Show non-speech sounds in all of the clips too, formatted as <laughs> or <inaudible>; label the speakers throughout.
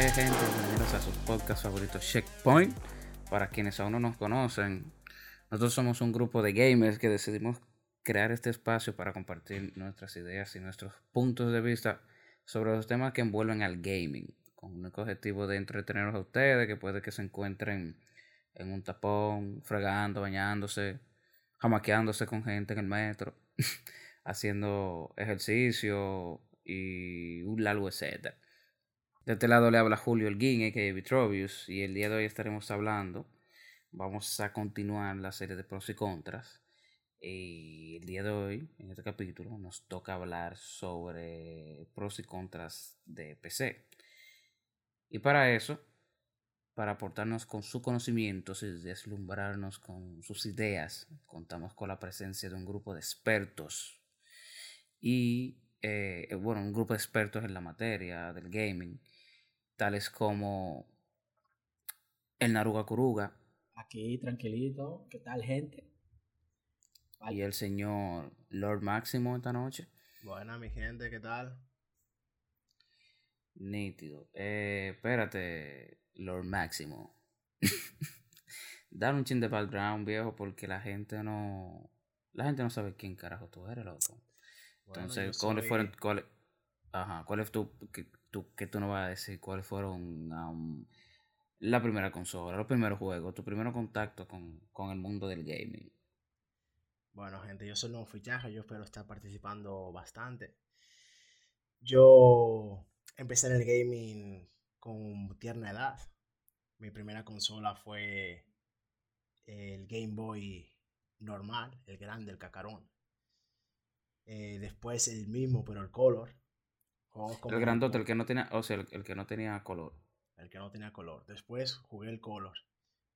Speaker 1: ¿Qué gente? Bienvenidos a su podcast favorito Checkpoint. Para quienes aún no nos conocen, nosotros somos un grupo de gamers que decidimos crear este espacio para compartir nuestras ideas y nuestros puntos de vista sobre los temas que envuelven al gaming, con un objetivo de entretenerlos a ustedes, que puede que se encuentren en un tapón, fregando, bañándose, jamaqueándose con gente en el metro, <laughs> haciendo ejercicio y un largo etcétera. De este lado le habla Julio Elguín, que Vitrovius, y el día de hoy estaremos hablando, vamos a continuar la serie de pros y contras. Y el día de hoy, en este capítulo, nos toca hablar sobre pros y contras de PC. Y para eso, para aportarnos con su conocimiento y deslumbrarnos con sus ideas, contamos con la presencia de un grupo de expertos y, eh, bueno, un grupo de expertos en la materia del gaming tales como el Naruga Kuruga.
Speaker 2: Aquí tranquilito, ¿qué tal gente?
Speaker 1: Y el señor Lord Máximo esta noche.
Speaker 3: Buena mi gente, ¿qué tal?
Speaker 1: Nítido. Eh, espérate, Lord Máximo. <laughs> Dar un chin de background, viejo, porque la gente no. La gente no sabe quién carajo tú eres, loco. Entonces, ¿cuáles fueron. Cuál, ajá, ¿cuál es tu tú, que tú no vas a decir cuáles fueron la primera consola, los primeros juegos, tu primer contacto con, el mundo del gaming.
Speaker 3: Bueno, gente, yo soy un fichaje, yo espero estar participando bastante. Yo empecé en el gaming con tierna edad. Mi primera consola fue el Game Boy normal, el grande, el cacarón. Eh, después el mismo, pero el color
Speaker 1: el grandote, el que no tenía, o sea, el, que no tenía color.
Speaker 3: El que no tenía color. Después jugué el color.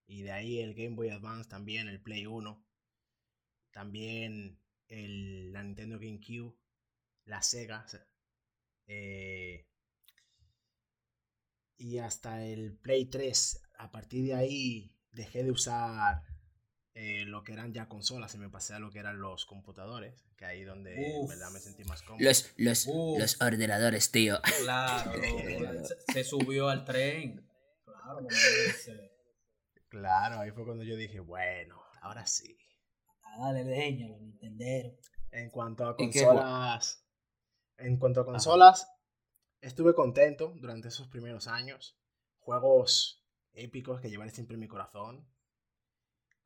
Speaker 3: Y de ahí el Game Boy Advance también, el Play 1. También el, la Nintendo GameCube, la Sega. Eh, y hasta el Play 3. A partir de ahí dejé de usar eh, lo que eran ya consolas y me pasé a lo que eran los computadores, que ahí donde verdad me sentí más cómodo.
Speaker 1: Los, los, los ordenadores, tío.
Speaker 2: Claro, <laughs> <laughs> se, subió al tren. Claro,
Speaker 3: claro, ahí fue cuando yo dije, bueno, ahora sí.
Speaker 2: dale leña, los.
Speaker 3: En cuanto a consolas, en cuanto a consolas, estuve contento durante esos primeros años. Juegos épicos que llevaré siempre en mi corazón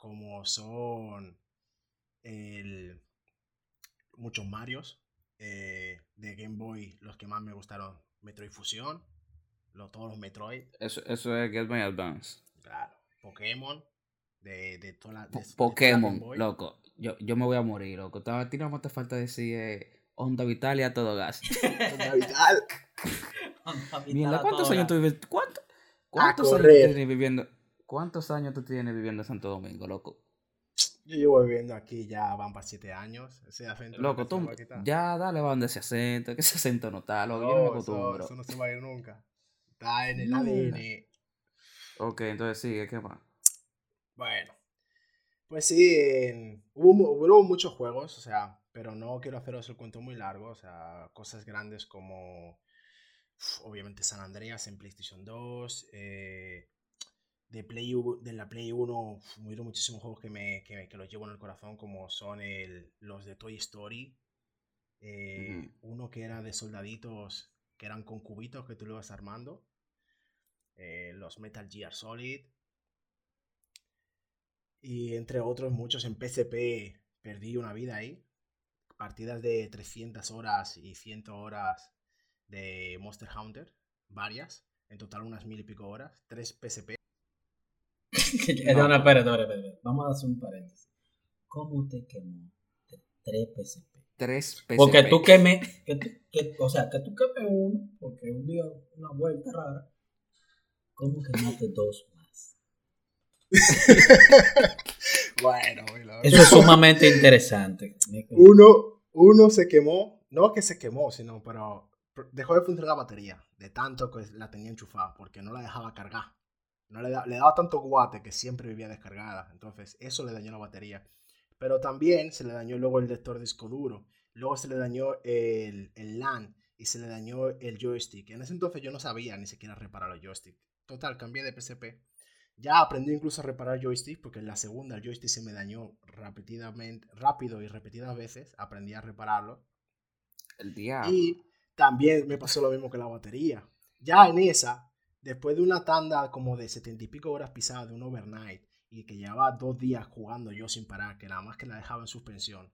Speaker 3: como son el, muchos Marios eh, de Game Boy, los que más me gustaron, Metroid Fusion, todos los Metroid.
Speaker 1: Eso, eso es Game Boy Advance.
Speaker 3: Claro, Pokémon, de, de toda
Speaker 1: Pokémon, loco. Yo, yo me voy a morir, loco. A ti no te falta decir eh, Onda Vital y a todo gas. <laughs>
Speaker 3: Onda Vital. <laughs>
Speaker 1: Mira, ¿cuántos años tú vives? ¿Cuánto, ¿Cuántos años tienes viviendo? ¿Cuántos años tú tienes viviendo en Santo Domingo, loco?
Speaker 3: Yo llevo viviendo aquí ya van para siete años. Ese acento
Speaker 1: loco, tú ya dale van de ese acento, que ese acento no está, loco,
Speaker 3: no, yo no me acostumbro. Eso, no se va a ir nunca. Está en el ADN.
Speaker 1: Ok, entonces sigue, ¿qué más?
Speaker 3: Bueno, pues sí, hubo, hubo, muchos juegos, o sea, pero no quiero haceros el cuento muy largo, o sea, cosas grandes como, obviamente, San Andreas en PlayStation 2, eh, de, Play, de la Play 1 hubieron muchísimos juegos que, me, que, que, los llevo en el corazón, como son el, los de Toy Story. Eh, uno que era de soldaditos que eran con cubitos que tú lo ibas armando. Eh, los Metal Gear Solid. Y entre otros muchos en PSP perdí una vida ahí. Partidas de 300 horas y 100 horas de Monster Hunter. Varias. En total unas mil y pico horas. Tres PSP. <laughs>
Speaker 2: no, no, espérate, espérate, espérate. Vamos a hacer un paréntesis. ¿Cómo te quemó tres PSP?
Speaker 1: Tres PSP.
Speaker 2: Porque tú queme, que, o sea, que tú quemes uno, porque un día una vuelta rara. ¿Cómo quemaste dos más? <laughs>
Speaker 3: bueno,
Speaker 2: Eso es sumamente interesante.
Speaker 3: Uno, uno se quemó, no que se quemó, sino, pero dejó de funcionar la batería, de tanto que la tenía enchufada, porque no la dejaba cargar. No le, le daba tanto guate que siempre vivía descargada. Entonces, eso le dañó la batería. Pero también se le dañó luego el lector disco duro. Luego se le dañó el, el LAN. y se le dañó el joystick. En ese entonces yo no sabía ni siquiera reparar los joystick. Total, cambié de PSP. Ya aprendí incluso a reparar joystick porque en la segunda el joystick se me dañó repetidamente, rápido y repetidas veces. Aprendí a repararlo.
Speaker 1: El diablo.
Speaker 3: Y también me pasó lo mismo que la batería. Ya en esa, después de una tanda como de setenta y pico horas pisadas de un overnight y que llevaba dos días jugando yo sin parar, que nada más que la dejaba en suspensión,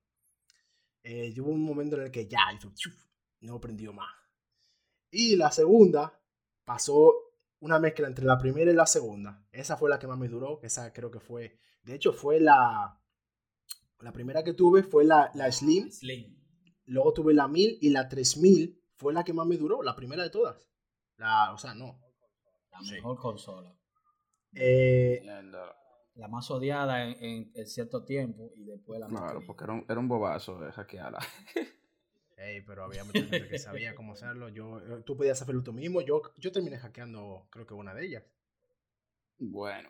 Speaker 3: eh, hubo un momento en el que ya hizo, chuf, no prendió más. Y la segunda pasó una mezcla entre la primera y la segunda. Esa fue la que más me duró, esa creo que fue, de hecho fue la, la primera que tuve fue la, la Slim.
Speaker 2: Slim.
Speaker 3: Luego tuve la 1000 y la 3000 fue la que más me duró, la primera de todas. La, o sea, no.
Speaker 2: La
Speaker 3: Sí.
Speaker 2: mejor consola.
Speaker 3: Eh.
Speaker 2: La más odiada en, en- en cierto tiempo y después la más
Speaker 1: Claro,
Speaker 2: querida.
Speaker 1: porque era un, era un bobazo de hackearla. <laughs>
Speaker 3: ey, pero había mucha gente que sabía cómo hacerlo. Yo, eh, tú podías hacerlo tú mismo. Yo, yo terminé hackeando, creo que una de ellas.
Speaker 1: Bueno,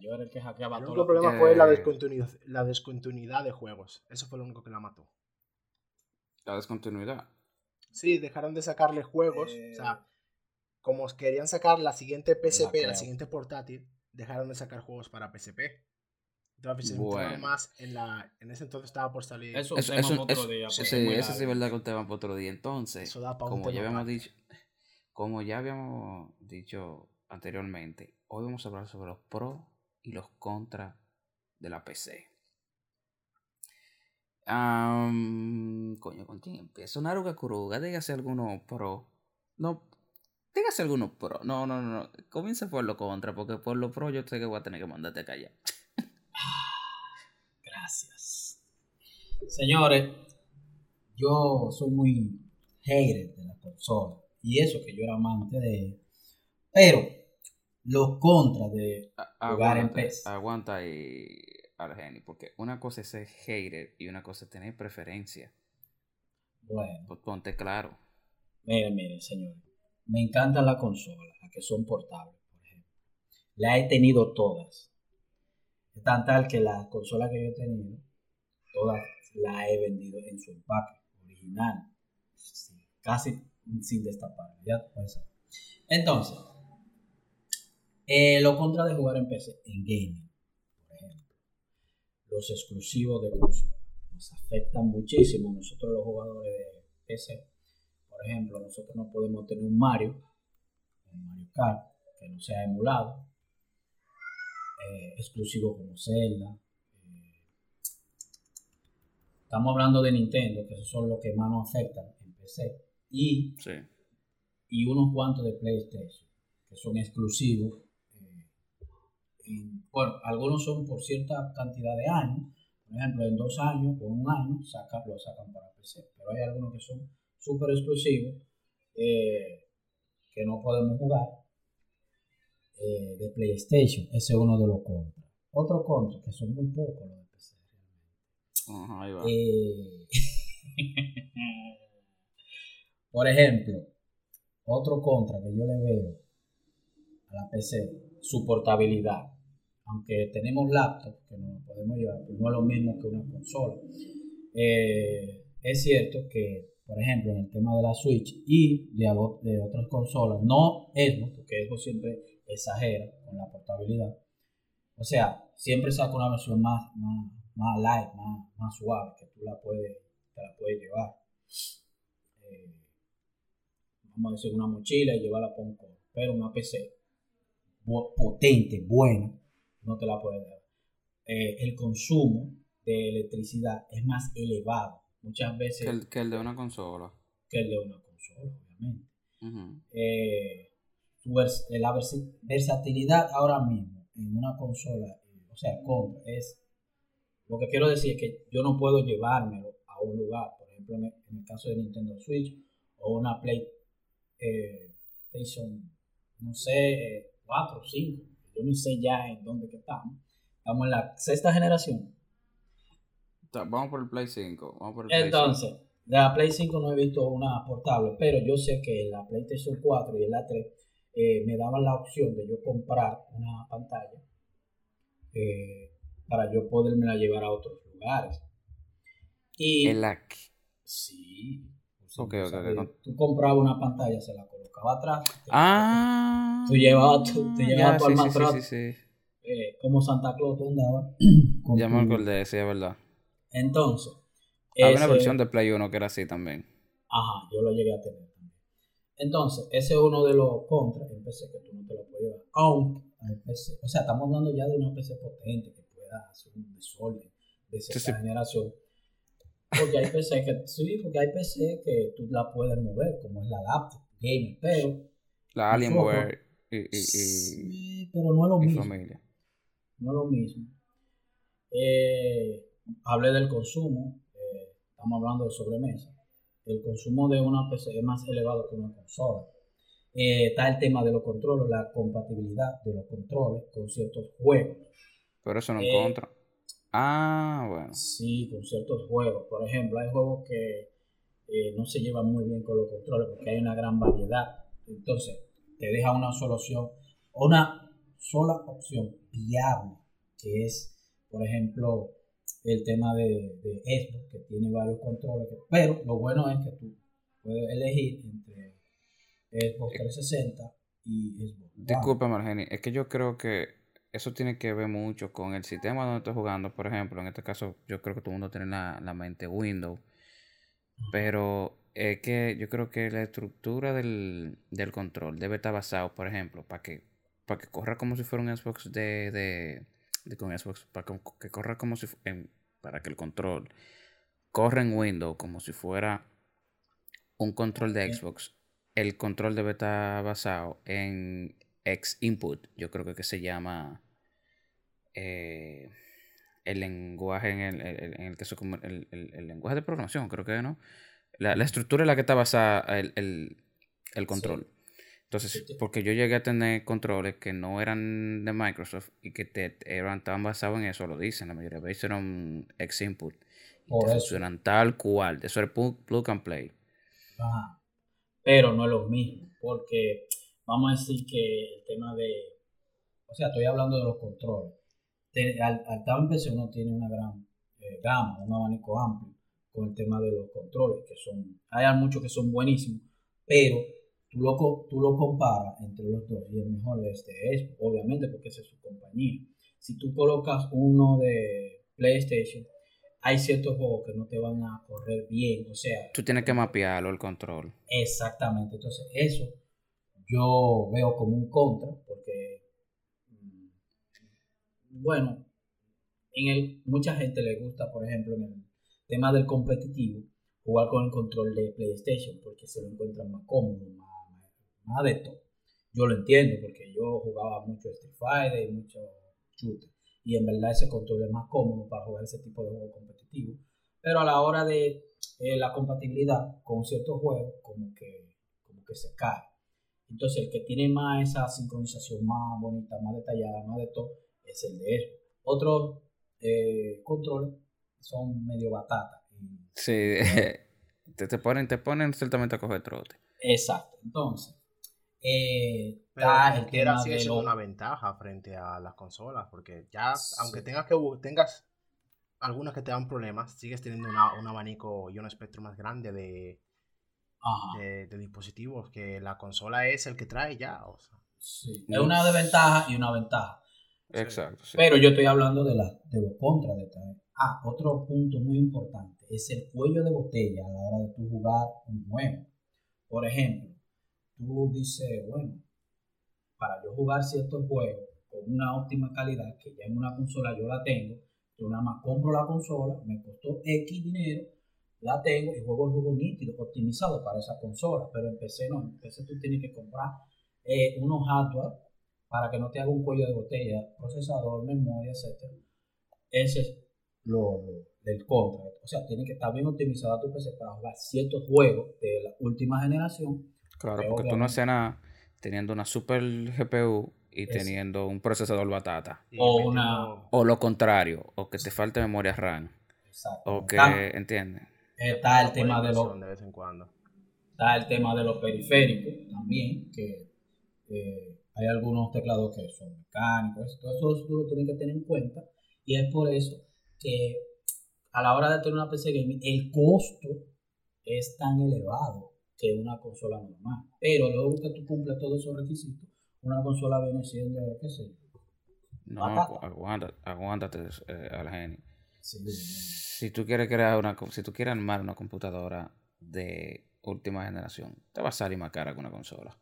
Speaker 2: Yo era el que hackeaba
Speaker 3: El
Speaker 2: todo.
Speaker 3: único
Speaker 2: lo-
Speaker 3: problema fue la
Speaker 1: Eh.
Speaker 3: descontinuidad, la descontinuidad de juegos. Eso fue lo único que la mató.
Speaker 1: la descontinuidad.
Speaker 3: Sí, dejaron de sacarle juegos.
Speaker 2: Eh.
Speaker 3: O sea, como querían sacar la siguiente PSP, la
Speaker 2: creo.
Speaker 3: siguiente portátil, dejaron de sacar juegos para PSP. Entonces se
Speaker 1: Bueno.
Speaker 3: más en la. En ese entonces estaba por salir.
Speaker 2: Eso
Speaker 1: Eso,
Speaker 2: es un
Speaker 1: eso,
Speaker 2: tema para
Speaker 1: eso-
Speaker 2: otro día.
Speaker 1: sí, eso sí es verdad que un tema para otro día. Entonces,
Speaker 3: Eso da pa' un
Speaker 1: como ya habíamos dicho, como ya habíamos dicho anteriormente, hoy vamos a hablar sobre los pros y los contras de la PC. Am, coño, ¿con quién empiezo? Naruga Kuruga, dígase alguno pro. No, dígase alguno pro. No, no, no, no. Comienza por lo contra, porque por lo pro yo sé que voy a tener que mandarte a callar. <laughs>
Speaker 2: Gracias. Señores, yo soy muy hater de la consola. Y eso que yo era amante de. Pero los contras de.
Speaker 1: A-
Speaker 2: Jugar en PES.
Speaker 1: aguanta ahí, Argeni, porque una cosa es ser hater y una cosa es tener preferencia.
Speaker 2: Bueno,
Speaker 1: Pues ponte claro.
Speaker 2: miren, miren, señores. Me encantan las consolas, las que son portables, por ejemplo. Las he tenido todas. Es tan tal que las consolas que yo he tenido, todas las he vendido en su empaque original. Casi sin destapar. Ya. Entonces, eh, lo contra de jugar en PC, en gaming, por ejemplo, los exclusivos de consola nos afectan muchísimo nosotros los jugadores de PC. Por ejemplo, nosotros no podemos tener un Mario, un Mario Kart, que no sea emulado, eh, exclusivo como Zelda. eh. Estamos hablando de Nintendo, que esos son los que más nos afectan en PC. Y
Speaker 1: Sí.
Speaker 2: y unos cuantos de PlayStation, que son exclusivos. eh, en- bueno, algunos son por cierta cantidad de años, por ejemplo, en dos años o un año saca, lo sacan para PC, pero hay algunos que son súper exclusivos eh, que no podemos jugar eh, de PlayStation. Ese es uno de los contras. Otro contra, que son muy pocos los de PC realmente. Eh, <laughs> por ejemplo, otro contra que yo le veo a la PC, su portabilidad. Aunque tenemos laptops que no podemos llevar, pero no es lo mismo que una consola. Es cierto que, por ejemplo, en el tema de la Switch y de, de otras consolas, no Xbox, porque Xbox siempre exagera con la portabilidad. O sea, siempre saca una versión más, más, más light, más, más suave, que tú la puedes, te la puedes llevar. Eh, vamos a decir, una mochila y llevarla por un. Pero una PC potente, buena, no te la puedes dar. Eh, el consumo de electricidad es más elevado, muchas veces
Speaker 1: Que el, que el de una consola.
Speaker 2: que el de una consola, obviamente. Eh, vers- eh, la versatilidad ahora mismo en una consola, eh, o sea, compra, es lo que quiero decir es que yo no puedo llevármelo a un lugar, por ejemplo, en el, en el caso de Nintendo Switch o una Play eh, PlayStation, no sé, 4 o 5, yo no sé ya en dónde que estamos. Estamos en la sexta generación.
Speaker 1: Vamos por el Play 5. Vamos por el Play
Speaker 2: Entonces, de la Play 5 no he visto una portable, pero yo sé que en la PlayStation 4 y en la 3 eh, me daban la opción de yo comprar una pantalla eh, para yo poderme la llevar a otros lugares. Y
Speaker 1: 5. El AC.
Speaker 2: sí, por
Speaker 1: Ok,
Speaker 2: o
Speaker 1: ok,
Speaker 2: sea,
Speaker 1: ok,
Speaker 2: que
Speaker 1: con-
Speaker 2: Tú comprabas una pantalla, se la colocaba atrás. te-
Speaker 1: Ah.
Speaker 2: Tú llevabas tu, tú llevabas
Speaker 1: ya,
Speaker 2: tu
Speaker 1: sí,
Speaker 2: alma
Speaker 1: sí, sí,
Speaker 2: atrás,
Speaker 1: sí, sí.
Speaker 2: eh, como Santa Claus tú andabas.
Speaker 1: Ya me acordé, sí, es verdad.
Speaker 2: Entonces,
Speaker 1: Había una versión de Play 1 que era así también.
Speaker 2: Ajá, yo lo llegué a tener también. Entonces, ese es uno de los contras en PC que tú no te lo puedes llevar. Aunque hay PC, o sea, estamos hablando ya de una PC potente que pueda hacer un desorden de
Speaker 1: Sí, sí.
Speaker 2: generación. Porque hay PC que, sí, porque hay PC que tú la puedes mover, como es la laptop, gamer, pero,
Speaker 1: La Alienware y, y, y,
Speaker 2: sí, pero no es lo mismo.
Speaker 1: familia.
Speaker 2: no es lo mismo. Eh, hablé del consumo, eh, estamos hablando de sobremesa. El consumo de una PC es más elevado que una consola. Eh, está el tema de los controles, la compatibilidad de los controles con ciertos juegos.
Speaker 1: Pero eso no
Speaker 2: Eh,
Speaker 1: en contra. Ah, bueno.
Speaker 2: Sí, con ciertos juegos. Por ejemplo, hay juegos que eh, no se llevan muy bien con los controles porque hay una gran variedad. Entonces, te deja una solución, una sola opción viable, que es, por ejemplo, el tema de, de Xbox, que tiene varios controles. pero lo bueno es que tú puedes elegir entre Xbox 360 y Xbox.
Speaker 1: Disculpa, Margeni, es que yo creo que eso tiene que ver mucho con el sistema donde estás jugando. Por ejemplo, en este caso, yo creo que todo el mundo tiene la, la mente Windows. Pero es que yo creo que la estructura del, del control debe estar basado, por ejemplo, para que, para que corra como si fuera un Xbox de, de, de con Xbox, para que, que corra como si en- para que el control corra en Windows como si fuera un control de Xbox. El control debe estar basado en X input. Yo creo que, que se llama eh, el lenguaje en el, el- en el que se el, el- lenguaje de programación, creo que no. La, la estructura en la que está basada el, el- el control.
Speaker 2: Sí, sí.
Speaker 1: porque yo llegué a tener controles que no eran de Microsoft y que te, eran, estaban basados en eso, lo dicen, la mayoría de veces eran X input. Y
Speaker 2: Por
Speaker 1: te
Speaker 2: eso.
Speaker 1: funcionan tal cual. Eso era plug, and play.
Speaker 2: Ajá. Pero no es lo mismo, porque vamos a decir que el tema de, o sea, estoy hablando de los controles. Te- al, al en PC uno tiene una gran eh, gama, un abanico amplio con el tema de los controles, que son, hay muchos que son buenísimos, pero tú lo, tú lo comparas entre los dos y el mejor este es, obviamente, porque esa es su compañía. Si tú colocas uno de PlayStation, hay ciertos juegos que no te van a correr bien, o sea,
Speaker 1: Tú tienes que mapearlo, el control.
Speaker 2: Exactamente, entonces eso yo veo como un contra, porque, mm, bueno, en el, mucha gente le gusta, por ejemplo, en el tema del competitivo, jugar con el control de PlayStation, porque se lo encuentran más cómodo, más de todo. Yo lo entiendo, porque yo jugaba mucho Street Fighter y mucho shooter, y en verdad ese control es más cómodo para jugar ese tipo de juego competitivo. Pero a la hora de eh, la compatibilidad con ciertos juegos, como que, como que se cae. Entonces, el que tiene más esa sincronización más bonita, más detallada, más de todo, es el de eso. Otros eh, controles son medio batata.
Speaker 1: Sí, <laughs> te, te ponen, te ponen ciertamente a coger trote.
Speaker 2: Exacto. Entonces, eh,
Speaker 3: Pero
Speaker 2: está
Speaker 3: como
Speaker 2: el tema de lo-
Speaker 3: una ventaja frente a las consolas, porque ya,
Speaker 2: Sí.
Speaker 3: aunque tengas que tengas algunas que te dan problemas, sigues teniendo una- un abanico y un espectro más grande de, de- de dispositivos, que la consola es el que trae ya. O sea,
Speaker 2: sí. Es una desventaja y una ventaja.
Speaker 1: Exacto. sí.
Speaker 2: Pero yo estoy hablando de, la, de los contras de esta. Ah, otro punto muy importante es el cuello de botella a la hora de tú jugar un juego. Por ejemplo, tú dices, bueno, para yo jugar ciertos juegos con una óptima calidad, que ya en una consola yo la tengo, yo nada más compro la consola, me costó X dinero, la tengo y juego el juego nítido, optimizado para esa consola. Pero en PC no, en PC tú tienes que comprar eh, unos hardware para que no te haga un cuello de botella, procesador, memoria, etcétera. Ese es lo, lo del contra. O sea, tiene que estar bien optimizada tu PC para jugar ciertos juegos de la última generación.
Speaker 1: Claro, porque tú no haces nada teniendo una super GPU y
Speaker 2: Eso.
Speaker 1: teniendo un procesador batata.
Speaker 2: O una-
Speaker 1: O lo contrario, o que te falte memoria RAM.
Speaker 2: Exacto.
Speaker 1: O que, ¿entiendes?
Speaker 2: está el tema de los
Speaker 3: de vez en cuando.
Speaker 2: está el tema de los periféricos también, que eh, hay algunos teclados que son mecánicos, todo eso tú lo tienes que tener en cuenta y es por eso que a la hora de tener una PC gaming el costo es tan elevado que una consola normal. Pero luego que tú cumples todos esos requisitos, una consola viene siendo, qué sé.
Speaker 1: No, aguántate, aguántate eh, al genio.
Speaker 2: Sí,
Speaker 1: Si tú quieres crear una, si tú quieres armar una computadora de última generación, te va a salir más cara que una consola.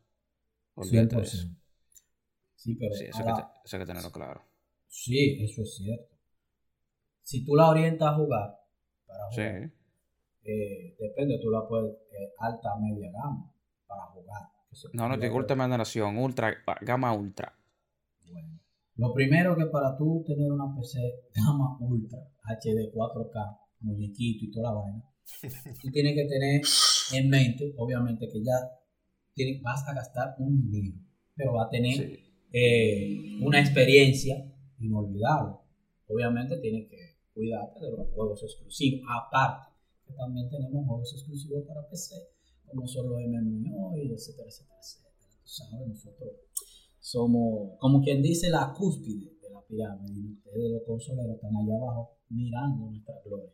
Speaker 1: Olvídate de eso.
Speaker 2: 100%. Sí, pero
Speaker 1: Sí, eso hay, que
Speaker 2: ahora-
Speaker 1: te- eso hay que tenerlo claro.
Speaker 2: sí, eso es cierto. Si tú la orientas a jugar, para
Speaker 1: Sí.
Speaker 2: Eh, depende, tú la puedes eh, alta, media gama para jugar.
Speaker 1: No, no, digo última generación, ultra, gama ultra.
Speaker 2: Bueno, lo primero que para tú tener una PC gama ultra, HD 4K, muñequito y toda la vaina, <laughs> tú tienes que tener en mente, obviamente, que ya tienes- vas a gastar un dinero, pero va a tener
Speaker 1: Sí.
Speaker 2: eh, una experiencia inolvidable. Obviamente tienes que cuidarte de los juegos exclusivos, aparte que también tenemos juegos exclusivos para PC, como son los MMO y etcétera, etcétera, etcétera. Tú sabes, nosotros somos, como quien dice, la cúspide de la pirámide y ustedes los consoleros están allá abajo mirando nuestra gloria.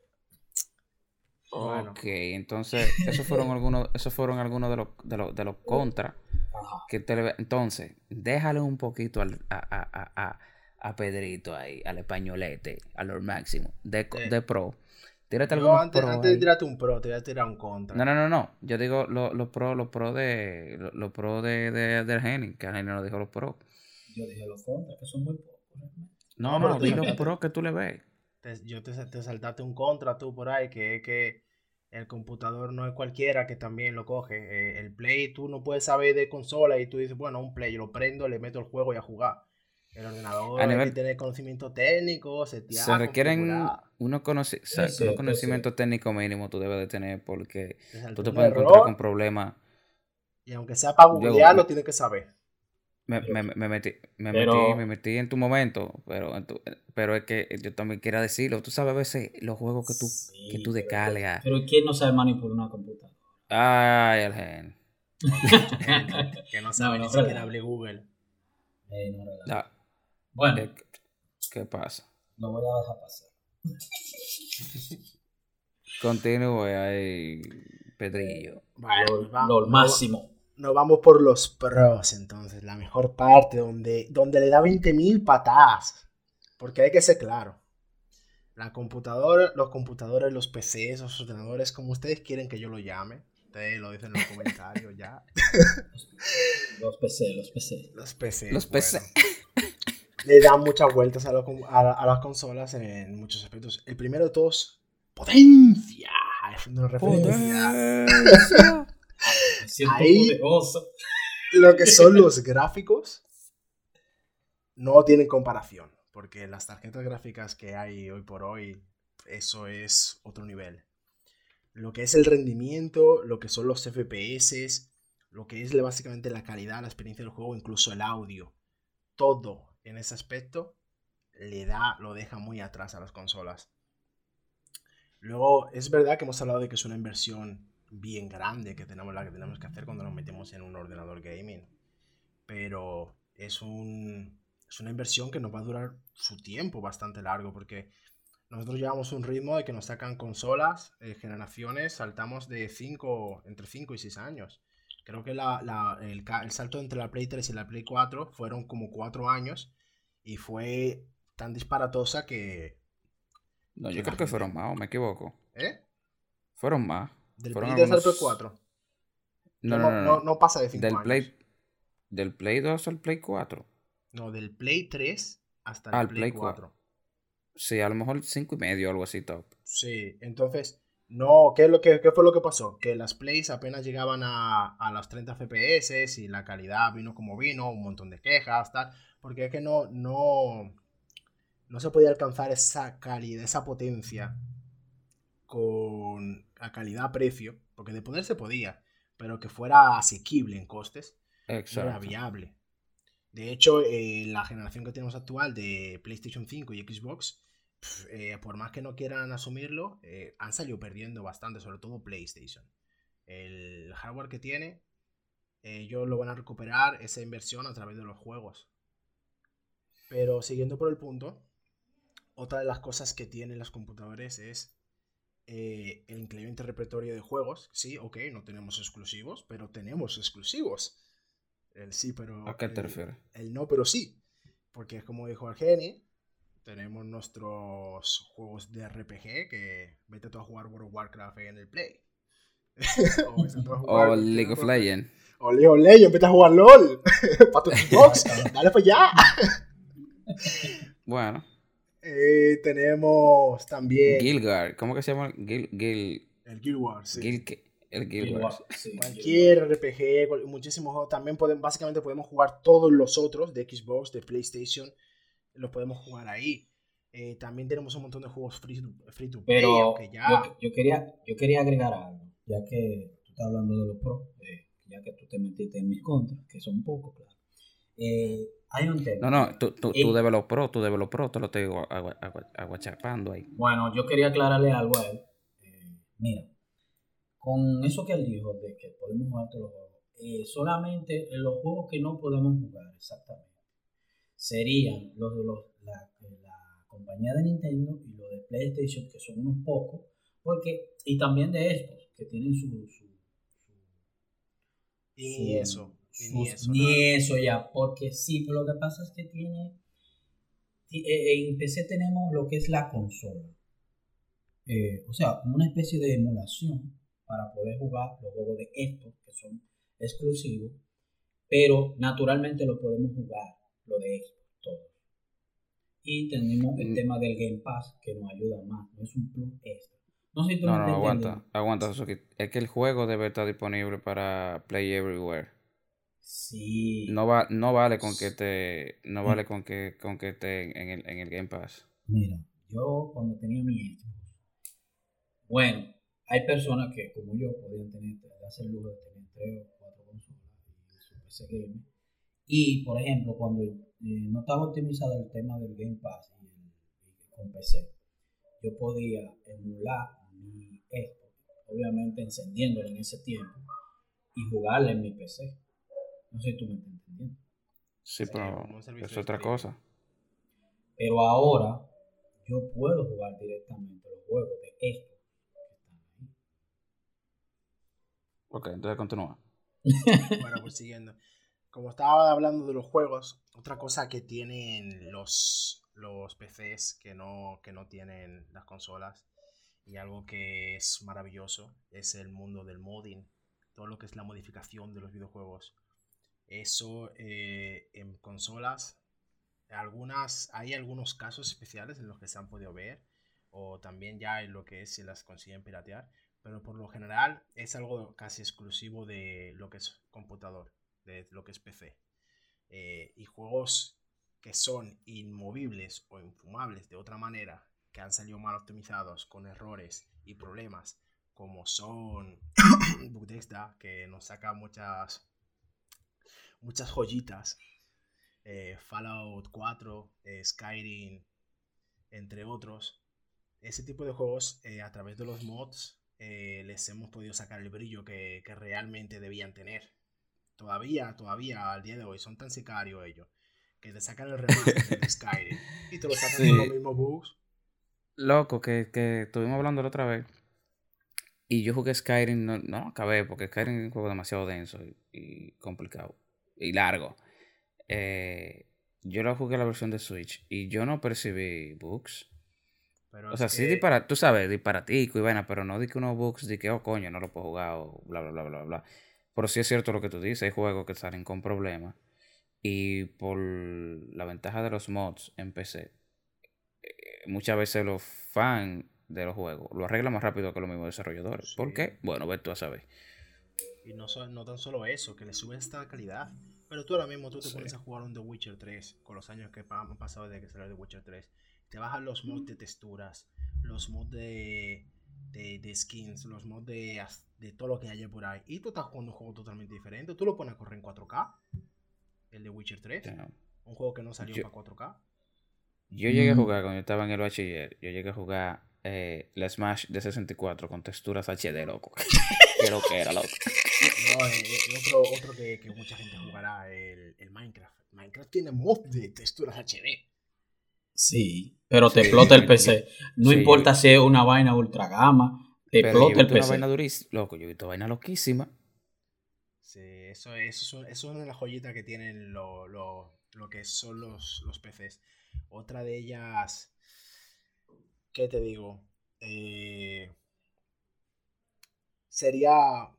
Speaker 3: Bueno.
Speaker 1: Ok, entonces, esos fueron <laughs> algunos, esos fueron algunos de los, de los, de los contras.
Speaker 2: Ajá.
Speaker 1: Que te le- entonces, déjale un poquito al, a, a, a, a, Pedrito ahí, al españolete, a lo máximo, de, de pro. Tírate algunos
Speaker 3: antes, antes de tirarte un pro, te voy a tirar un contra.
Speaker 1: No, no, no, no. Yo digo los los pro, los pro de, los los pro de, de, del Henning, que Henning nos dijo los pro.
Speaker 2: Yo dije los contras, que son muy pocos.
Speaker 1: No,
Speaker 3: No,
Speaker 1: no,
Speaker 3: pero
Speaker 1: di los pro que tú le ves.
Speaker 3: Te- yo te, te saltaste un contra tú por ahí, que es que el computador no es cualquiera que también lo coge. Eh, el Play, tú no puedes saber de consola y tú dices, bueno, un Play, yo lo prendo, le meto el juego y a jugar. El ordenador
Speaker 1: A
Speaker 3: hay
Speaker 1: nivel-
Speaker 3: que tener conocimiento técnico,
Speaker 1: Se requieren unos, conoci-
Speaker 2: Sí, sí,
Speaker 1: unos
Speaker 2: sí,
Speaker 1: conocimientos técnicos mínimos tú debes de tener porque tú te puedes
Speaker 3: error,
Speaker 1: encontrar con problemas.
Speaker 3: Y aunque sea para googlear, lo tienes que saber.
Speaker 1: Me, me, me metí, me,
Speaker 2: Pero-
Speaker 1: metí, me metí en tu momento, pero, en tu- pero es que yo también quiero decirlo. Tú sabes a veces los juegos que tú,
Speaker 2: Sí,
Speaker 1: que tú
Speaker 2: pero-
Speaker 1: descargas.
Speaker 2: Pero ¿quién no sabe manipular una computadora?
Speaker 1: Ay, el gen. <laughs>
Speaker 3: Que no sabe
Speaker 2: No,
Speaker 3: ni
Speaker 2: no,
Speaker 3: siquiera
Speaker 2: verdad.
Speaker 3: hable Google.
Speaker 2: Eh, no Bueno,
Speaker 1: ¿qué, qué pasa?
Speaker 2: lo voy a dejar pasar. <laughs>
Speaker 1: Continúe ahí, Pedrillo.
Speaker 3: Vale,
Speaker 2: lo,
Speaker 3: pues va-
Speaker 2: lo
Speaker 3: no-
Speaker 2: máximo.
Speaker 3: Nos vamos por los pros, entonces, la mejor parte, donde, donde le da 20.000 patadas. Porque hay que ser claro. La computadora, los computadores, los PCs, los ordenadores, como ustedes quieren que yo lo llame. Ustedes lo dicen en los comentarios ya. <laughs>
Speaker 2: Los PC, los PC.
Speaker 3: Los PCs.
Speaker 1: Los PC.
Speaker 3: Le dan muchas vueltas a, lo- a la- a las consolas en muchos aspectos. El primero de todos, potencia. Nos referimos a
Speaker 2: Me siento
Speaker 3: Ahí- lo que son los gráficos no tienen comparación, porque las tarjetas gráficas que hay hoy por hoy, eso es otro nivel. Lo que es el rendimiento, lo que son los FPS, lo que es básicamente la calidad, la experiencia del juego, incluso el audio, todo en ese aspecto le da, lo deja muy atrás a las consolas. Luego, es verdad que hemos hablado de que es una inversión bien grande que tenemos la que tenemos que hacer cuando nos metemos en un ordenador gaming. Pero es un es una inversión que nos va a durar su tiempo bastante largo porque nosotros llevamos un ritmo de que nos sacan consolas, eh, generaciones, saltamos de 5, entre 5 y 6 años. Creo que la- la- el, el salto entre la Play 3 y la Play 4 fueron como 4 años y fue tan disparatosa que...
Speaker 1: No,
Speaker 3: Que
Speaker 1: yo creo que fueron más, o me equivoco.
Speaker 3: ¿Eh?
Speaker 1: Fueron más.
Speaker 3: Del
Speaker 1: Fueron
Speaker 3: Play 3 al
Speaker 1: algunos-
Speaker 3: Play 4.
Speaker 1: No,
Speaker 3: no,
Speaker 1: no, no.
Speaker 3: no, pasa de 5
Speaker 1: Del
Speaker 3: años.
Speaker 1: Play, del Play 2 al Play 4.
Speaker 3: No, del Play 3 hasta el
Speaker 1: Ah,
Speaker 3: Play,
Speaker 1: Play
Speaker 3: 4.
Speaker 1: Sí, a lo mejor 5 y medio, algo así top.
Speaker 3: Sí, entonces, no, ¿qué, es lo que, qué fue lo que pasó? Que las plays apenas llegaban a, a los 30 FPS y la calidad vino como vino, un montón de quejas, tal, porque es que no, no, no se podía alcanzar esa calidad, esa potencia con la calidad-precio, porque de poder se podía, pero que fuera asequible en costes, no era
Speaker 1: Exacto.
Speaker 3: viable. De hecho, eh, la generación que tenemos actual de PlayStation 5 y Xbox, eh, por más que no quieran asumirlo, eh, han salido perdiendo bastante, sobre todo PlayStation. El hardware que tiene, ellos lo van a recuperar esa inversión a través de los juegos. Pero siguiendo por el punto, otra de las cosas que tienen los computadores es eh, el increíble repertorio de juegos. Sí, ok, no tenemos exclusivos, pero tenemos exclusivos. El sí, pero.
Speaker 1: ¿A qué te
Speaker 3: el-
Speaker 1: refieres?
Speaker 3: El no, pero sí. Porque es como dijo Argeni, tenemos nuestros juegos de RPG que vete tú a jugar World of Warcraft en el Play. <laughs> o a jugar
Speaker 1: O League of Legends.
Speaker 3: O League of Legends, vete a jugar LOL. <laughs> Para tu Xbox, <laughs> dale para allá.
Speaker 1: Bueno,
Speaker 3: Eh, tenemos también
Speaker 1: Gilgard. ¿Cómo que se llama? Gil, Gil,
Speaker 3: el Guild Wars. sí.
Speaker 1: Gil, el Guild Wars.
Speaker 2: sí,
Speaker 3: Cualquier RPG, cual- muchísimos juegos. También podemos, básicamente podemos jugar todos los otros de Xbox, de PlayStation. Los podemos jugar ahí. Eh, también tenemos un montón de juegos free to, free to play,
Speaker 2: Pero
Speaker 3: aunque ya...
Speaker 2: yo, yo quería, yo quería agregar algo, ya que tú estás hablando de los pros, eh, ya que tú te metiste en mis contras, que son pocos, claro. Eh, hay un tema.
Speaker 1: No, no, tú, tú,
Speaker 2: Eh.
Speaker 1: tú debes los pro, tú debes los pro, te lo estoy agua- aguachapando ahí.
Speaker 2: Bueno, yo quería aclararle algo a él. Eh, mira, con eso que él dijo de que podemos jugar todos los juegos, eh, solamente los juegos que no podemos jugar exactamente serían los de los, la, de la compañía de Nintendo y los de PlayStation, que son unos pocos, porque, y también de estos, que tienen su, su,
Speaker 3: Y eso. Ni
Speaker 2: sus-
Speaker 3: eso.
Speaker 2: ni eso ya, porque sí, pero lo que pasa es que tiene. ti- eh, En PC tenemos lo que es la consola. Eh, o sea, una especie de emulación para poder jugar los juegos de estos que son exclusivos, pero naturalmente lo podemos jugar, lo de estos, todos. Y tenemos el
Speaker 1: Mm.
Speaker 2: tema del Game Pass que nos ayuda más, no es un plus extra. No sé si tú
Speaker 1: No,
Speaker 2: me
Speaker 1: no,
Speaker 2: estás
Speaker 1: aguanta, aguanta, Suzuki. Es que el juego debe estar disponible para Play Everywhere.
Speaker 2: Sí.
Speaker 1: No va, no vale con que te, no vale con que, con que esté en el, en el Game Pass.
Speaker 2: Mira, yo cuando tenía mi Xbox, bueno, hay personas que como yo podían tener, el lujo de tener tres o cuatro consolas y su PC gamer. Y, por ejemplo, cuando eh, no estaba optimizado el tema del Game Pass y el- y con PC, yo podía emular mi Xbox, obviamente encendiéndolo en ese tiempo, y jugarle en mi PC. No sé si tú me estás entendiendo.
Speaker 1: Sí, pero es otra cosa.
Speaker 2: Pero ahora yo puedo jugar directamente los juegos de estos que están ahí.
Speaker 1: Ok, entonces continúa.
Speaker 3: Bueno, pues siguiendo. Como estaba hablando de los juegos, otra cosa que tienen los, los PCs que no, que no tienen las consolas y algo que es maravilloso es el mundo del modding, todo lo que es la modificación de los videojuegos. Eso eh, en consolas, algunas, hay algunos casos especiales en los que se han podido ver, o también ya en lo que es si las consiguen piratear, pero por lo general es algo casi exclusivo de lo que es computador, lo que es PC. Eh, y juegos que son inmovibles o infumables de otra manera, que han salido mal optimizados con errores y problemas, como son <coughs> Bethesda, que nos saca muchas muchas joyitas, eh, Fallout 4, eh, Skyrim, entre otros. Ese tipo de juegos, a través de los mods, les hemos podido sacar el brillo que realmente debían tener. Todavía, todavía, al día de hoy, son tan sicarios ellos, que te sacan el remaster de Skyrim y te lo sacan
Speaker 1: Sí.
Speaker 3: con los mismos bugs.
Speaker 1: Loco, que, que estuvimos hablando la otra vez. Y yo jugué Skyrim, no, no acabé, porque Skyrim es un juego demasiado denso y, y complicado. Y largo. Eh, yo lo jugué la versión de Switch y yo no percibí bugs.
Speaker 3: Pero
Speaker 1: O sea, sí dispara, tú sabes, disparatico y vaina, pero no di que unos bugs di que, oh coño, no lo puedo jugar o bla, bla, bla, bla, bla. Pero sí es cierto lo que tú dices, hay juegos que salen con problemas. Y por la ventaja de los mods en PC, eh, muchas veces los fans de los juegos lo arreglan más rápido que los mismos desarrolladores. ¿Por qué? Bueno, ves tú a saber.
Speaker 3: Y no, no tan solo eso, que le sube esta calidad. Pero tú ahora mismo tú te
Speaker 1: Sí.
Speaker 3: pones a jugar un The Witcher 3 con los años que han pasado desde que salió The Witcher 3. Te bajan los mods de texturas, los mods de, de, de skins, los mods de, todo lo que haya por ahí. Y tú estás jugando un juego totalmente diferente. Tú lo pones a correr en 4K, el de Witcher 3,
Speaker 1: Damn.
Speaker 3: un juego que no salió
Speaker 1: Yo-
Speaker 3: para 4K.
Speaker 1: Yo llegué a
Speaker 2: Mm.
Speaker 1: jugar cuando yo estaba en el bachiller, yo llegué a jugar eh, la Smash de 64 con texturas HD, loco. <laughs> Qué lo que era, loco.
Speaker 3: No, eh, eh, otro, otro que, que mucha gente jugará, el, el Minecraft. Minecraft tiene mods de texturas HD.
Speaker 2: Sí, pero te explota el PC. <laughs> No
Speaker 1: Sí,
Speaker 2: importa si es una vaina ultra gama, te
Speaker 1: Pero yo he
Speaker 2: explota el
Speaker 1: visto una
Speaker 2: PC.
Speaker 1: vaina durísima. Loco, yo he visto vaina loquísima.
Speaker 3: Sí, eso, eso, eso es una de las joyitas que tienen lo, lo- lo que son los, los PCs. Otra de ellas, ¿qué te digo? Eh, sería,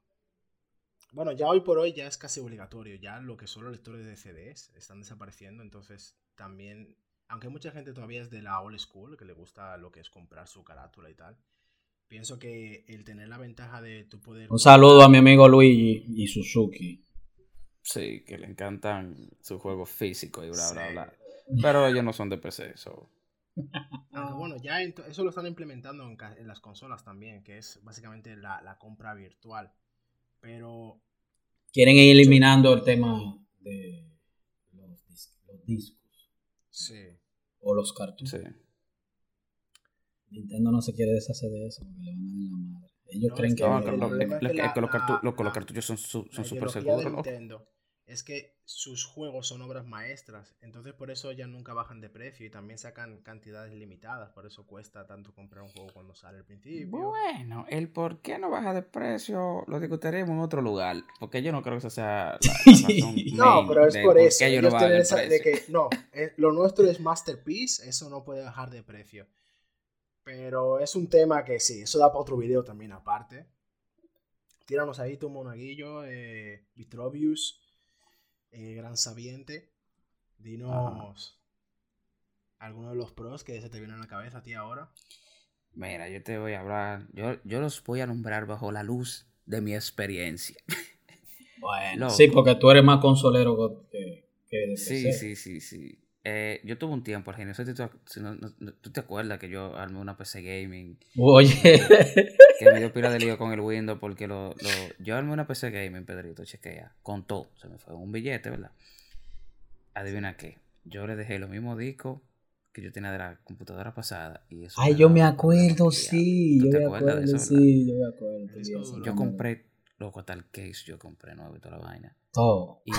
Speaker 3: bueno, ya hoy por hoy ya es casi obligatorio, ya lo que son los lectores de CDs están desapareciendo, entonces también, aunque mucha gente todavía es de la old school, que le gusta lo que es comprar su carátula y tal, pienso que el tener la ventaja de tu poder...
Speaker 2: Un saludo a mi amigo Luigi y Suzuki.
Speaker 1: Sí, que le encantan sus juegos físicos y bla, bla,
Speaker 3: Sí.
Speaker 1: bla. Pero ellos no son de PC, so. <laughs>
Speaker 3: Aunque bueno, ya eso lo están implementando en, las consolas también, que es básicamente la, la compra virtual. Pero
Speaker 2: Quieren ir eliminando el tema de los discos
Speaker 3: sí,
Speaker 2: o los cartuchos.
Speaker 1: Sí.
Speaker 2: Nintendo no se quiere deshacer de eso porque le van a dar la madre. Ellos
Speaker 3: No,
Speaker 2: creen
Speaker 3: es
Speaker 2: que...
Speaker 3: que
Speaker 1: No, los los cartuchos son súper seguros.
Speaker 3: Nintendo es que sus juegos son obras maestras, entonces por eso ya nunca bajan de precio y también sacan cantidades limitadas, por eso cuesta tanto comprar un juego cuando sale al principio.
Speaker 1: Bueno, el por qué no baja de precio lo discutiremos en otro lugar. Porque yo no creo que esa sea la, <laughs> la razón
Speaker 3: No, pero es por eso.
Speaker 1: no
Speaker 3: esa de que no, eh, lo nuestro es masterpiece, eso no puede bajar de precio. Pero es un tema que sí, eso da para otro video también aparte. Tíranos ahí tu monaguillo, eh, Vitrovius, eh, Gran Sabiente. Dinos algunos de los pros que se te vienen a la cabeza a ti ahora.
Speaker 1: Mira, yo te voy a hablar. Yo, yo los voy a nombrar bajo la luz de mi experiencia.
Speaker 2: Bueno,
Speaker 1: Loco.
Speaker 2: sí, porque tú eres más consolero que, que
Speaker 1: sí, sí, sí. Eh, yo tuve un tiempo, Argenio. No sé si tú, si no- no- no- tú te acuerdas que yo armé una PC gaming.
Speaker 2: Oye,
Speaker 1: Que me dio pila de lío con el Windows porque lo, lo- yo armé una PC gaming, Pedrito, chequea. Con todo. Se me fue un billete, ¿verdad? Adivina qué. Yo le dejé los mismos discos que yo tenía de la computadora pasada. Y eso
Speaker 2: ay, yo me acuerdo, sí,
Speaker 1: ¿Tú
Speaker 2: yo
Speaker 1: te
Speaker 2: me
Speaker 1: acuerdas de
Speaker 2: acuerdo,
Speaker 1: eso, verdad?
Speaker 2: sí, yo me acuerdo.
Speaker 1: Yo compré, loco, tal case yo compré nuevo y toda la vaina.
Speaker 2: todo,
Speaker 1: Y,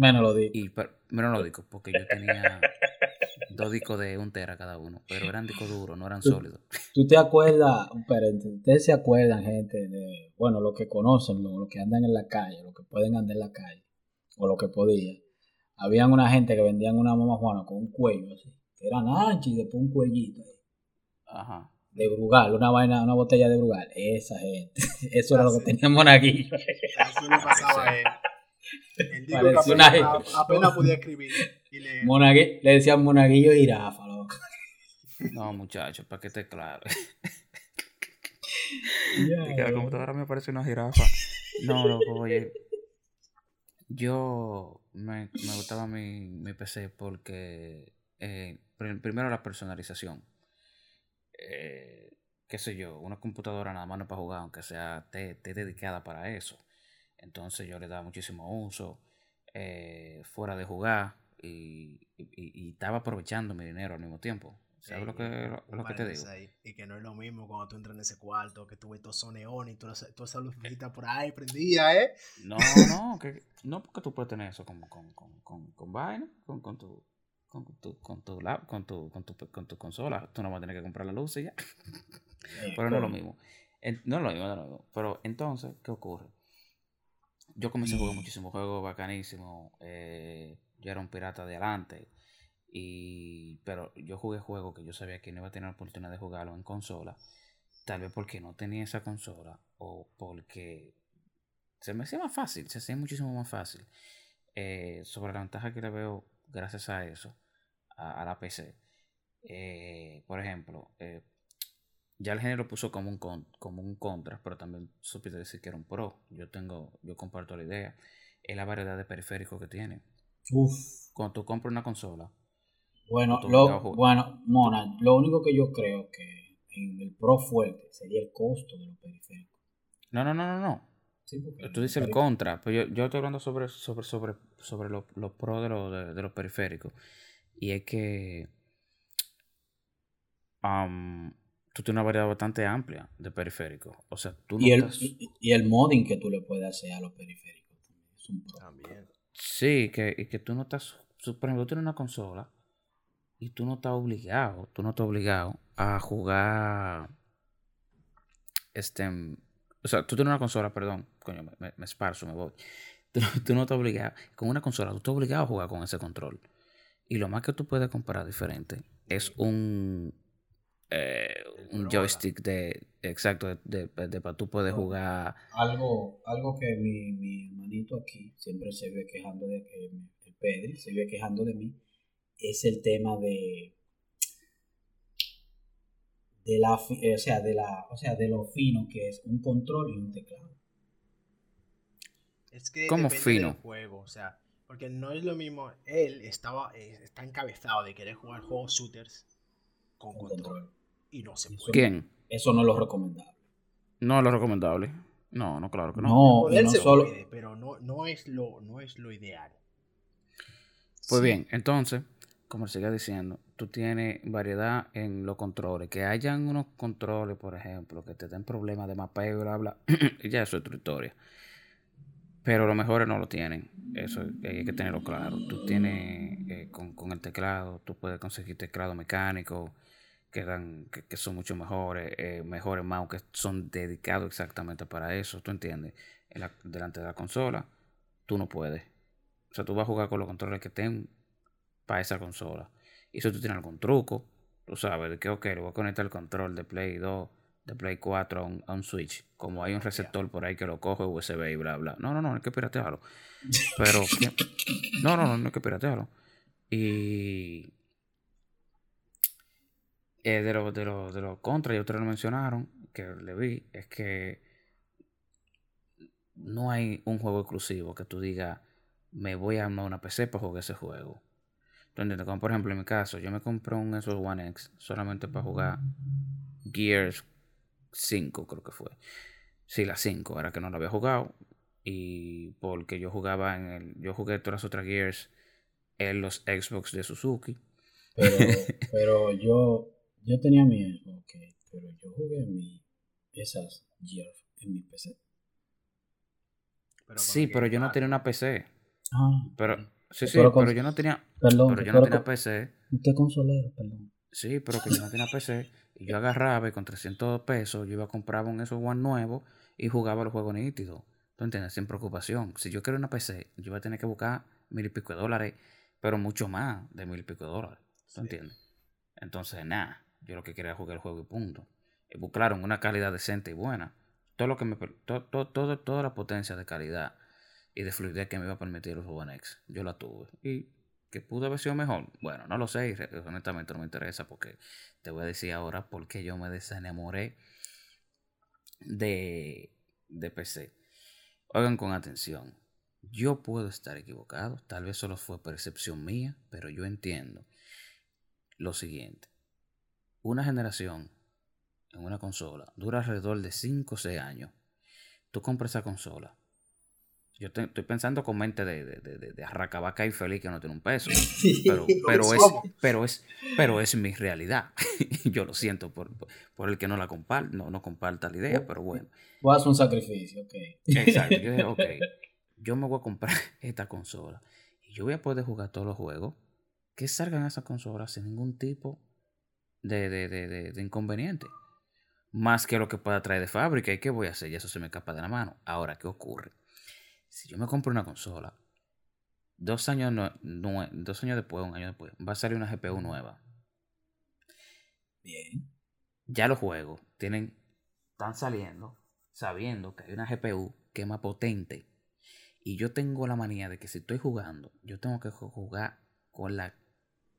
Speaker 2: menos lo di.
Speaker 1: y pero, menos los discos, porque yo tenía <laughs> dos discos de un tera cada uno, pero eran discos duros, no eran sólidos.
Speaker 2: ¿Tú te acuerdas, espérate, ustedes se acuerdan, gente, de, bueno, los que conocen, los, los que andan en la calle, los que pueden andar en la calle, o los que podían? Habían una gente que vendían una mamá juana con un cuello así, que eran anchos y después un cuellito ahí,
Speaker 1: Ajá.
Speaker 2: de Brugal, una vaina, una botella de Brugal. Esa gente, <laughs> eso era
Speaker 3: Ah,
Speaker 2: lo que
Speaker 3: sí.
Speaker 2: tenía Monaguillo.
Speaker 3: Eso le pasaba a él. Que
Speaker 2: una
Speaker 3: apenas, apenas podía escribir. Y
Speaker 2: le decían Monaguillo jirafa, loco.
Speaker 1: No, muchachos, para que esté claro. <laughs>
Speaker 2: Ya,
Speaker 1: Y que la computadora me parece una jirafa. No, loco, oye. Yo me, me gustaba mi, mi PC porque, eh, pr- primero la personalización. Eh, qué sé yo, una computadora nada más no es para jugar, aunque sea esté esté dedicada para eso. Entonces yo le daba muchísimo uso eh, fuera de jugar y, y- y estaba aprovechando mi dinero al mismo tiempo. ¿Sabes lo que, lo, que te digo?
Speaker 3: ahí. Y que no es lo mismo cuando tú entras en ese cuarto, que tú ves todo eso neón y toda esa, toda esa lucecita por ahí prendida, ¿eh?
Speaker 1: No, <laughs> no, que, no porque tú puedes tener eso con, con, con, con, con vaina, con, con tu con tu con tu, lap- con tu con tu con tu consola, tú no vas a tener que comprar la luz y ya.
Speaker 2: Eh, <laughs>
Speaker 1: Pero no es lo mismo. No es lo mismo, no es lo mismo. Pero entonces, ¿qué ocurre? Yo comencé a jugar muchísimos juegos bacanísimos. eh, yo era un pirata de adelante. Y, pero yo jugué juegos que yo sabía que no iba a tener la oportunidad de jugarlo en consola. Tal vez porque no tenía esa consola. O porque se me hacía más fácil. Se hacía muchísimo más fácil. eh, sobre la ventaja que le veo gracias a eso. A, a la PC. Eh, por ejemplo, eh, ya el género puso como un, con- como un contra, pero también supiste decir que era un pro. Yo tengo, yo comparto la idea. Es la variedad de periféricos que tiene.
Speaker 2: Uf.
Speaker 1: Cuando tú compras una consola,
Speaker 2: Bueno, lo, bueno, Mona, lo único que yo creo que en el pro fuerte sería el costo de los periféricos.
Speaker 1: no, no, no, no, no.
Speaker 2: Sí,
Speaker 1: Tú dices el contra, pero yo, yo estoy hablando sobre, sobre, sobre, sobre los los pros de, los- de, de los periféricos. Y es que tú tienes una variedad bastante amplia de periféricos. O sea, tú no
Speaker 2: y, el,
Speaker 1: estás-
Speaker 2: y, el modding que tú le puedes hacer a los periféricos también es un pro.
Speaker 3: También.
Speaker 1: Sí, que, y que tú no estás. Por ejemplo, tú tienes una consola y tú no estás obligado, tú no estás obligado a jugar. Este. O sea, tú tienes una consola, perdón, coño, me, me esparzo, me voy. <laughs> Tú, no estás obligado, con una consola, tú estás obligado a jugar con ese control. Y lo más que tú puedes comprar diferente es un, eh, un joystick de, exacto, de, de, para tú puedes jugar.
Speaker 2: Algo, algo que mi, mi hermanito aquí siempre se ve quejando de que, el Pedri se ve quejando de mí, es el tema de de la, o sea, de la, o sea, de lo fino que es un control y un teclado.
Speaker 3: Es que ¿Cómo fino? juego, o sea, porque no es lo mismo. Él estaba eh, está encabezado de querer jugar juegos shooters con, control, y no se puede.
Speaker 1: ¿Quién?
Speaker 2: Eso no es lo recomendable.
Speaker 1: No es lo recomendable. No, no, claro que no.
Speaker 3: No, no se solo... puede, pero no, no, es lo, no es lo ideal.
Speaker 1: Pues bien, entonces, como sigue diciendo, tú tienes variedad en los controles. Que hayan unos controles, por ejemplo, que te den problemas de mapeo y bla, bla, <clears throat> ya eso es tu historia. Pero los mejores no lo tienen. Eso hay que tenerlo claro. Tú tienes eh, con, el teclado, tú puedes conseguir teclado mecánico que, dan, que, son mucho mejores, eh, mejores mouse que son dedicados exactamente para eso. ¿Tú entiendes? delante de la consola, tú no puedes. O sea, tú vas a jugar con los controles que tengan para esa consola. Y si tú tienes algún truco, tú sabes de que, ok, le voy a conectar el control de Play 2 de Play 4 a un, Switch. Como hay un receptor por ahí que lo coge USB y bla, bla. No, no, no, no hay que piratearlo. Pero, <laughs> no, no, no, no hay que piratearlo. Y eh, de los de lo, de lo contras, y ustedes lo mencionaron, que le vi, es que no hay un juego exclusivo que tú digas, me voy a armar una PC para jugar ese juego. Entonces, como por ejemplo en mi caso, yo me compré un Xbox One X solamente para jugar Gears 5 creo que fue. Sí, la 5, era que no la había jugado. Y porque yo jugaba en el. Yo jugué todas las otras Gears en los Xbox de Suzuki.
Speaker 2: Pero, <laughs> yo. Yo tenía mi Xbox, pero yo jugué mi, esas Gears en mi PC.
Speaker 1: sí, pero yo no tenía una PC. Ah. Pero, sí, sí, pero, yo no tenía. Perdón, pero yo no tenía PC.
Speaker 2: Usted consolero, perdón.
Speaker 1: Sí, pero que yo no tenía PC. Y yo agarraba y con 300 pesos yo iba a comprar un Xbox One nuevo y jugaba el juego nítido. ¿Tú entiendes? Sin preocupación. Si yo quiero una PC, yo voy a tener que buscar mil y pico de dólares, pero mucho más de mil y pico de dólares. ¿Tú entiendes? Entonces, nada. Yo lo que quería era jugar el juego y punto. Y claro, en una calidad decente y buena. Todo lo que me. Todo, todo, toda la potencia de calidad y de fluidez que me iba a permitir el juego X, yo la tuve. Y que pudo haber sido mejor. Bueno, no lo sé y honestamente no me interesa porque te voy a decir ahora por qué yo me desenamoré de, de PC. Oigan con atención. Yo puedo estar equivocado, tal vez solo fue percepción mía, pero yo entiendo lo siguiente. Una generación en una consola dura alrededor de 5 o 6 años. Tú compras esa consola yo estoy pensando con mente de, de, de, de arracabaca y feliz que no tiene un peso. <laughs> Pero, pero, es, pero, es, pero es mi realidad. <laughs> yo lo siento por, por el que no la comparta, no, no comparta la idea, pero bueno.
Speaker 2: Voy a hacer un sacrificio, ok.
Speaker 1: Exacto. Yo dije, <laughs> ok, yo me voy a comprar esta consola y yo voy a poder jugar todos los juegos que salgan a esa consola sin ningún tipo de, de, de, de inconveniente. Más que lo que pueda traer de fábrica. ¿Y qué voy a hacer? Y eso se me escapa de la mano. Ahora, ¿qué ocurre? si yo me compro una consola, dos años, dos años después, un año después, va a salir una GPU nueva.
Speaker 2: Bien.
Speaker 1: Ya los juegos tienen, están saliendo sabiendo que hay una GPU que es más potente. Y yo tengo la manía de que si estoy jugando, yo tengo que jugar con la,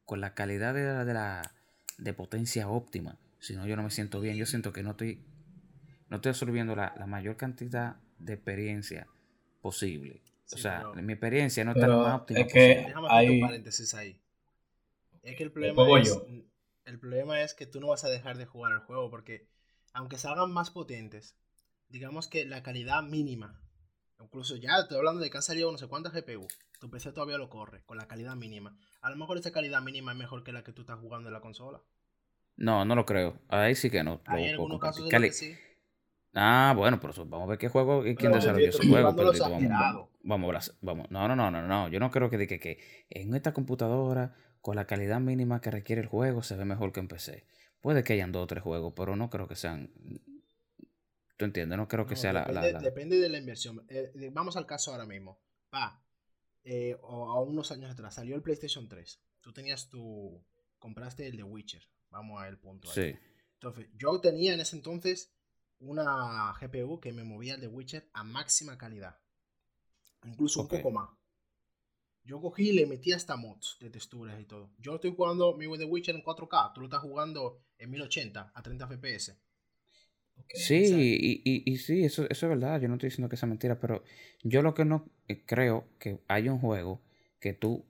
Speaker 1: con la calidad de, la, de, la, de potencia óptima. Si no, yo no me siento bien. Yo siento que no estoy, no estoy absorbiendo la, la mayor cantidad de experiencia posible. o sea, mi experiencia no está lo más óptimo
Speaker 3: es que Déjame hay... un paréntesis ahí. Es que el problema es, el problema es que tú no vas a dejar de jugar el juego porque aunque salgan más potentes, digamos que la calidad mínima, incluso ya estoy hablando de que han salido no sé cuántas GPU, tu PC todavía lo corre con la calidad mínima. A lo mejor esa calidad mínima es mejor que la que tú estás jugando en la consola.
Speaker 1: No, no lo creo. Ahí sí que no.
Speaker 3: Hay algunos casos
Speaker 1: de que sí. Ah, bueno, pero vamos a ver qué juego y quién desarrolló ese juego. vamos, vamos, vamos, No, no, no, no, no. Yo no creo que, que, que en esta computadora con la calidad mínima que requiere el juego, se ve mejor que en PC. Puede que hayan dos o tres juegos, pero no creo que sean. ¿Tú entiendes? No creo que sea
Speaker 3: depende,
Speaker 1: la,
Speaker 3: Depende de la inversión. Eh, vamos al caso ahora mismo. Va. Eh, o a unos años atrás salió el PlayStation 3. Tú tenías tu. Compraste el de Witcher. Vamos a el punto.
Speaker 1: Sí.
Speaker 3: Entonces, yo tenía en ese entonces una GPU que me movía el de Witcher a máxima calidad. Incluso un poco más. Yo cogí y le metí hasta mods de texturas y todo. Yo estoy jugando mi The Witcher en 4K. Tú lo estás jugando en 1080 a 30 FPS.
Speaker 1: Sí, y, y, sí, eso, eso es verdad. Yo no estoy diciendo que sea mentira, pero yo lo que no eh, creo que hay un juego que tú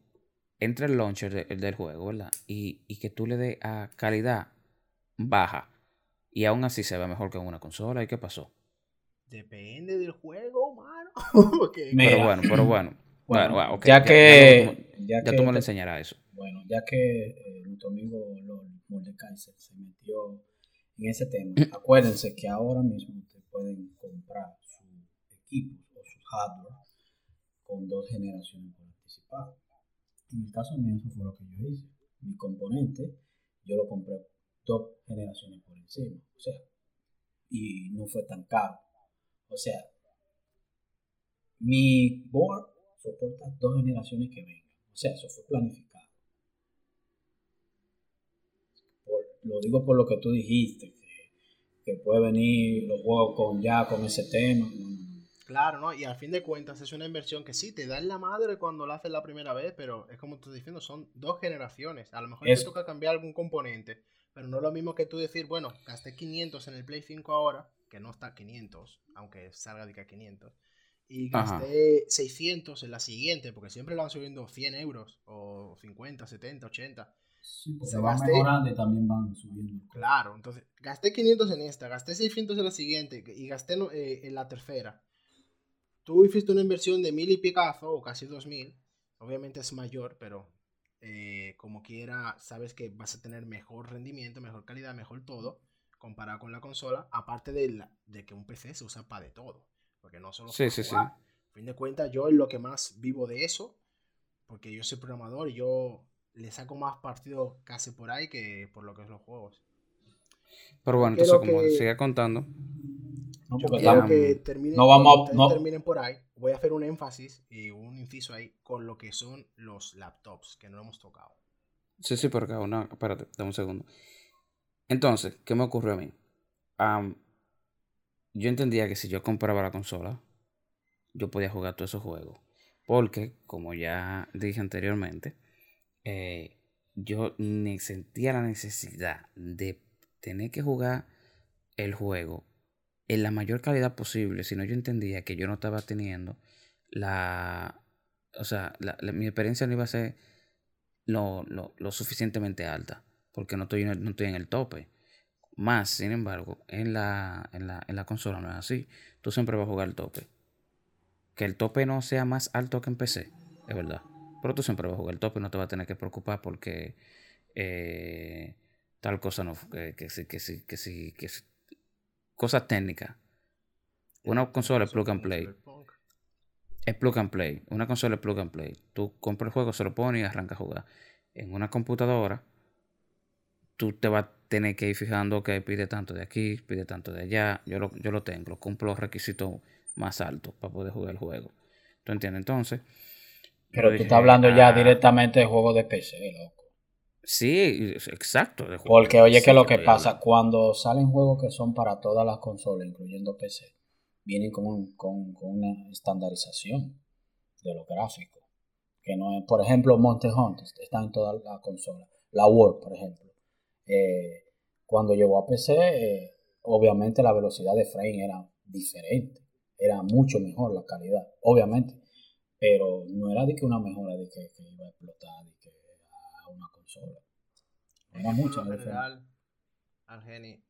Speaker 1: entre el launcher del juego, ¿verdad? Y, y que tú le des a calidad baja y aún así se ve mejor que en una consola. ¿Y qué pasó?
Speaker 3: Depende del juego, mano. <laughs>
Speaker 1: Pero bueno, pero bueno. <clears throat>
Speaker 2: Bueno, ya, que,
Speaker 1: ya, tú me lo enseñarás eso.
Speaker 2: Bueno, ya que eh, nuestro amigo Mordekaiser se metió en ese tema, acuérdense que ahora mismo ustedes pueden comprar su equipo o su hardware con dos generaciones por anticipado. En el caso mío, eso fue lo que yo hice. Mi componente, yo lo compré dos generaciones por encima. O sea, y no fue tan caro. O sea, mi board soporta dos generaciones que vengan. O sea, eso fue planificado. Lo digo por lo que tú dijiste, que, puede venir los juegos con ya con ese tema.
Speaker 3: Claro, ¿no? Y al fin de cuentas es una inversión que sí, te da en la madre cuando la haces la primera vez, pero es como tú estás diciendo, son dos generaciones. A lo mejor te toca cambiar algún componente, pero no es lo mismo que tú decir, bueno, gasté 500 en el Play 5 ahora, que no está 500, aunque salga de que 500 y gasté 600 en la siguiente, porque siempre lo van subiendo 100 euros, o 50, 70, 80.
Speaker 2: Sí, porque van mejorando y también van subiendo.
Speaker 3: Claro, entonces gasté 500 en esta, gasté 600 en la siguiente y gasté eh, en la tercera. Tú hiciste una inversión de mil y picazo, o casi 2000. Obviamente es mayor, pero eh, como quiera, sabes que vas a tener mejor rendimiento, mejor calidad, mejor todo, comparado con la consola. Aparte de, de que un PC se usa para de todo. Porque no solo.
Speaker 1: Sí, sí, sí.
Speaker 3: A fin de cuentas, yo es lo que más vivo de eso. Porque yo soy programador y yo le saco más partido casi por ahí que por lo que es los juegos.
Speaker 1: Pero bueno, entonces, como sigue contando.
Speaker 3: No, quiero que terminen, no vamos no. terminen por ahí. Voy a hacer un énfasis y un inciso ahí con lo que son los laptops que no hemos tocado.
Speaker 1: Sí, sí, porque una, espérate, dame un segundo. Entonces, ¿qué me ocurrió a mí? Yo entendía que si yo compraba la consola, yo podía jugar todos esos juegos. Porque, como ya dije anteriormente, eh, yo sentía la necesidad de tener que jugar el juego en la mayor calidad posible. Si no, yo entendía que yo no estaba teniendo la. O sea, mi experiencia no iba a ser lo, lo, suficientemente alta. Porque no estoy, no estoy en el tope. Más, sin embargo, en la, en la, en la consola no es así. Tú siempre vas a jugar el tope. Que el tope no sea más alto que en PC, es verdad. Pero tú siempre vas a jugar el tope y no te vas a tener que preocupar porque eh, tal cosa no. Que, sí, que sí, que sí, que sí. Cosas técnicas. Una consola es plug and play. Es plug and play. Una consola es plug and play. Tú compras el juego, se lo pones y arrancas a jugar. En una computadora, tú te vas tener que ir fijando que pide tanto de aquí, pide tanto de allá. Yo lo, yo lo tengo, cumplo los requisitos más altos para poder jugar el juego. ¿Tú entiendes? Entonces.
Speaker 2: Pero tú estás hablando ya ah, directamente de juegos de PC, loco.
Speaker 1: Sí, exacto.
Speaker 2: Porque oye, que lo que pasa, cuando salen juegos que son para todas las consolas, incluyendo PC, vienen con, con, una estandarización de los gráficos. Que no es, por ejemplo, Monte Hunter está en todas las consolas. La Word, por ejemplo eh, cuando llegó a PC, eh, obviamente la velocidad de frame era diferente, era mucho mejor la calidad, obviamente, pero no era de que una mejora de que, iba a explotar de que a una consola.
Speaker 3: Era mucho en general, Argeni,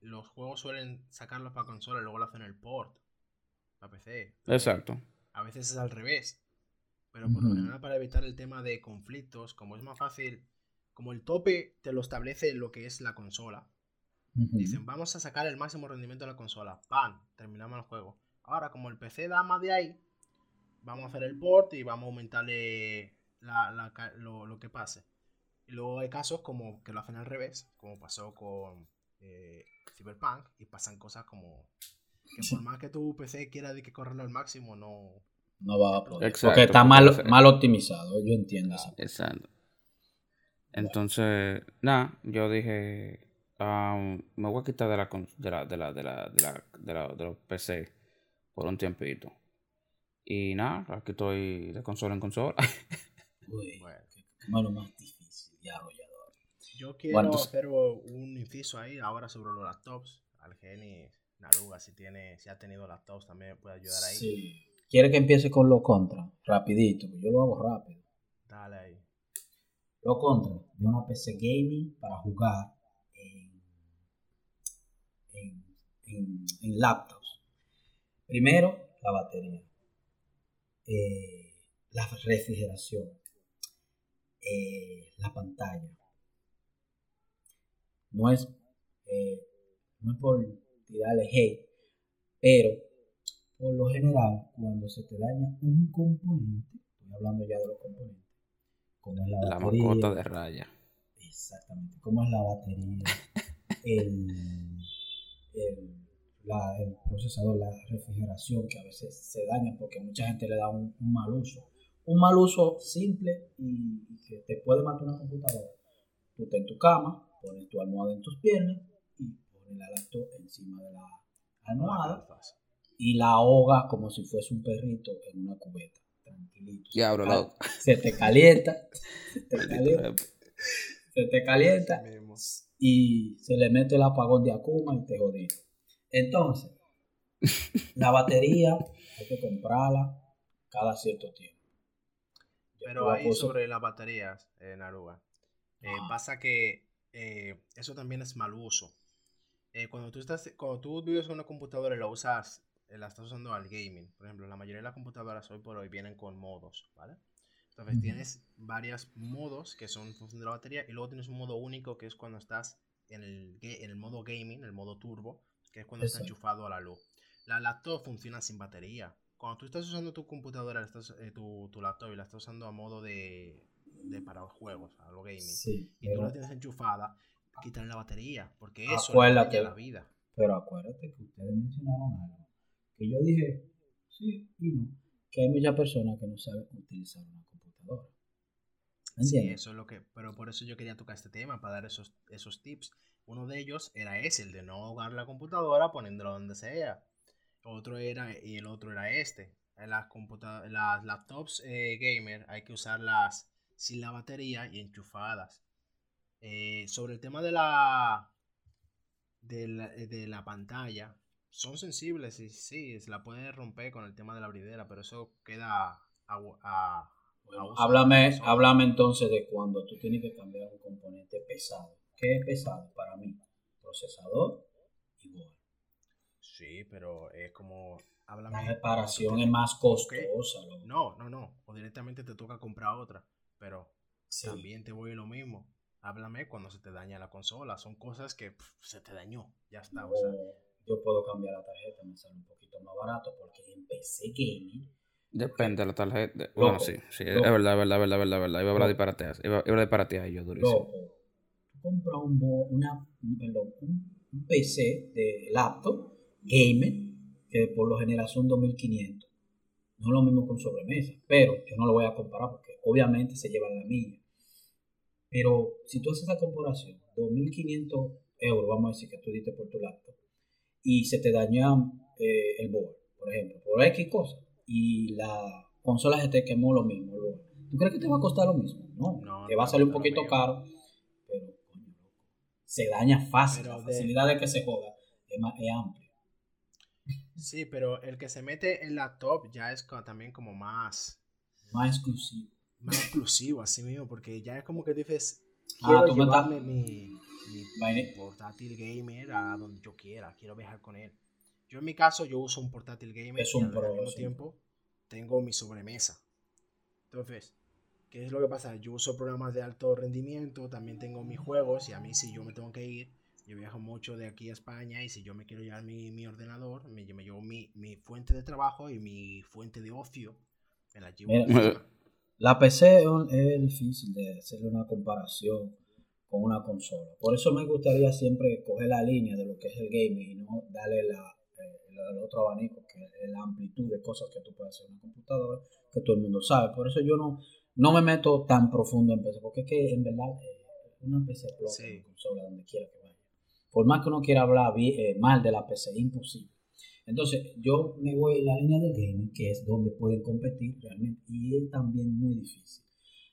Speaker 3: los juegos suelen sacarlos para consola y luego lo hacen el port para PC.
Speaker 1: Exacto.
Speaker 3: A veces es al revés. Pero por lo general, para evitar el tema de conflictos, como es más fácil como el tope te lo establece lo que es la consola. Dicen, vamos a sacar el máximo rendimiento de la consola. ¡Pam! Terminamos el juego. Ahora, como el PC da más de ahí, vamos a hacer el port y vamos a aumentarle lo, que pase. Y luego hay casos como que lo hacen al revés, como pasó con eh, Cyberpunk, y pasan cosas como que por <laughs> más que tu PC quiera de que correrlo al máximo, no...
Speaker 2: No va a poder. porque está mal, mal optimizado, yo entiendo eso.
Speaker 1: Exacto. Entonces, nada, yo dije, me voy a quitar de la, de la, de la, de la, de la, de la, de los PC por un tiempito. Y nada, aquí estoy de consola en consola.
Speaker 2: Uy, bueno. qué más difícil y arrollador.
Speaker 3: Yo quiero hacer un inciso ahí ahora sobre los laptops. Al Geni Naruga, si tiene, si ha tenido laptops, también puede ayudar ahí.
Speaker 2: Sí. ¿Quiere que empiece con lo contra? Rapidito, yo lo hago rápido.
Speaker 3: Dale ahí.
Speaker 2: Lo contra de una PC gaming para jugar en, en, laptops. Primero, la batería. Eh, la refrigeración. Eh, la pantalla. No es, eh, no es por tirarle hate, pero por lo general, cuando se te daña un componente, estoy hablando ya de los componentes, como es la,
Speaker 1: la batería. de raya.
Speaker 2: Exactamente, como es la batería, <laughs> el, el, procesador, la refrigeración, que a veces se daña porque mucha gente le da un, mal uso. Un mal uso simple y, que te puede matar una computadora. Tú estás en tu cama, pones tu almohada en tus piernas y pones la laptop encima de la almohada y la ahoga como si fuese un perrito en una cubeta tranquilito.
Speaker 1: Ya,
Speaker 2: bro, Se te calienta. Se te calienta. se te calienta. Y se le mete el apagón de Akuma y te jodí. Entonces, <laughs> la batería hay que comprarla cada cierto tiempo.
Speaker 3: Pero ahí sobre las baterías, eh, Naruga, eh, pasa que eh, eso también es mal uso. Eh, cuando, tú estás, cuando tú vives en una computadora y la usas la estás usando al gaming. Por ejemplo, la mayoría de las computadoras hoy por hoy vienen con modos, ¿vale? Entonces tienes varios modos que son en función de la batería y luego tienes un modo único que es cuando estás en el, en el modo gaming, el modo turbo, que es cuando está enchufado a la luz. La laptop funciona sin batería. Cuando tú estás usando tu computadora, estás, eh, tu, tu, laptop y la estás usando a modo de, de para juegos, a lo gaming, y tú la tienes enchufada, quitarle la batería, porque eso es la vida.
Speaker 2: Pero acuérdate que ustedes mencionaron algo que yo dije sí y no, que hay muchas personas que no saben utilizar una computadora.
Speaker 3: Sí, eso es lo que, pero por eso yo quería tocar este tema, para dar esos, esos tips. Uno de ellos era ese, el de no ahogar la computadora poniéndola donde sea. Otro era, y el otro era este. Las, las laptops eh, gamer hay que usarlas sin la batería y enchufadas. Eh, sobre el tema de la, de la, de la pantalla, son sensibles y sí, se la puede romper con el tema de la bridera, pero eso queda a,
Speaker 2: háblame, háblame entonces de cuando tú tienes que cambiar un componente pesado. ¿Qué es pesado para mí? Procesador y board.
Speaker 3: Sí, pero es como...
Speaker 2: Háblame, la reparación es más costosa.
Speaker 3: No, no, no. O directamente te toca comprar otra. Pero también te voy a lo mismo. Háblame cuando se te daña la consola. Son cosas que se te dañó. Ya está. O sea,
Speaker 2: yo puedo cambiar la tarjeta, me sale un poquito más barato porque en PC Gaming.
Speaker 1: Depende de la tarjeta. bueno, sí, sí, es verdad, es verdad, es verdad, es verdad, verdad. Iba a hablar de disparateas. Iba, iba a disparatear yo durísimo.
Speaker 2: Loco, tú compras un, una, perdón, un, PC de laptop gamer que por lo general son 2500. No es lo mismo con sobremesa, pero yo no lo voy a comparar porque obviamente se llevan la milla. Pero si tú haces esa comparación, 2500 euros, vamos a decir que tú diste por tu laptop, y se te daña eh, el board, por ejemplo, por X cosa, y la consola se te quemó lo mismo, ¿tú crees que te va a costar lo mismo? No, no te va a salir un poquito caro, pero coño, se daña fácil, la facilidad de que se joda es, más, es amplia.
Speaker 3: Sí, pero el que se mete en la top ya es también como más...
Speaker 2: Más exclusivo.
Speaker 3: Más exclusivo, así mismo, porque ya es como que dices, ah, quiero ah, llevarme mi mi portátil gamer a donde yo quiera, quiero viajar con él. Yo en mi caso, yo uso un portátil gamer y al mismo tiempo tengo mi sobremesa. Entonces, ¿qué es lo que pasa? Yo uso programas de alto rendimiento, también tengo mis juegos y a mí si yo me tengo que ir, yo viajo mucho de aquí a España y si yo me quiero llevar mi, mi ordenador, me, me llevo mi, mi, fuente de trabajo y mi fuente de ocio, me la llevo.
Speaker 2: La PC es difícil de hacerle una comparación con una consola. Por eso me gustaría siempre coger la línea de lo que es el gaming y no darle la, el otro abanico, que es la amplitud de cosas que tú puedes hacer en una computadora, que todo el mundo sabe. Por eso yo no, no me meto tan profundo en PC, porque es que en verdad eh, una PC explota en consola donde quiera que vaya. Por más que uno quiera hablar eh, mal de la PC, imposible. Entonces, yo me voy en la línea del gaming, que es donde pueden competir realmente, y es también muy difícil.